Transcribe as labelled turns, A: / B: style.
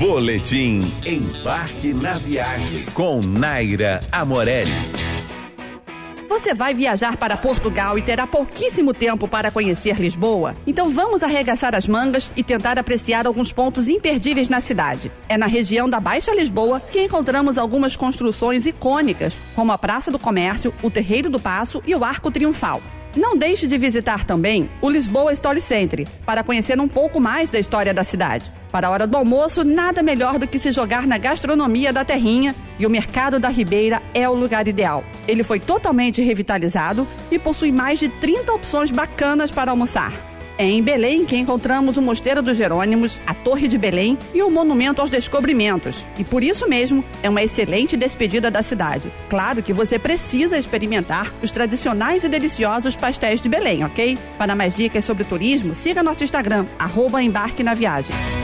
A: Boletim Embarque na Viagem com Naira Amorelli.
B: Você vai viajar para Portugal e terá pouquíssimo tempo para conhecer Lisboa? Então vamos arregaçar as mangas e tentar apreciar alguns pontos imperdíveis na cidade. É na região da Baixa Lisboa que encontramos algumas construções icônicas, como a Praça do Comércio, o Terreiro do Paço e o Arco Triunfal. Não deixe de visitar também o Lisboa Story Center para conhecer um pouco mais da história da cidade. Para a hora do almoço, nada melhor do que se jogar na gastronomia da terrinha e o Mercado da Ribeira é o lugar ideal. Ele foi totalmente revitalizado e possui mais de 30 opções bacanas para almoçar. É em Belém que encontramos o Mosteiro dos Jerônimos, a Torre de Belém e o Monumento aos Descobrimentos. E por isso mesmo, é uma excelente despedida da cidade. Claro que você precisa experimentar os tradicionais e deliciosos pastéis de Belém, ok? Para mais dicas sobre turismo, siga nosso Instagram, arroba Embarque na Viagem.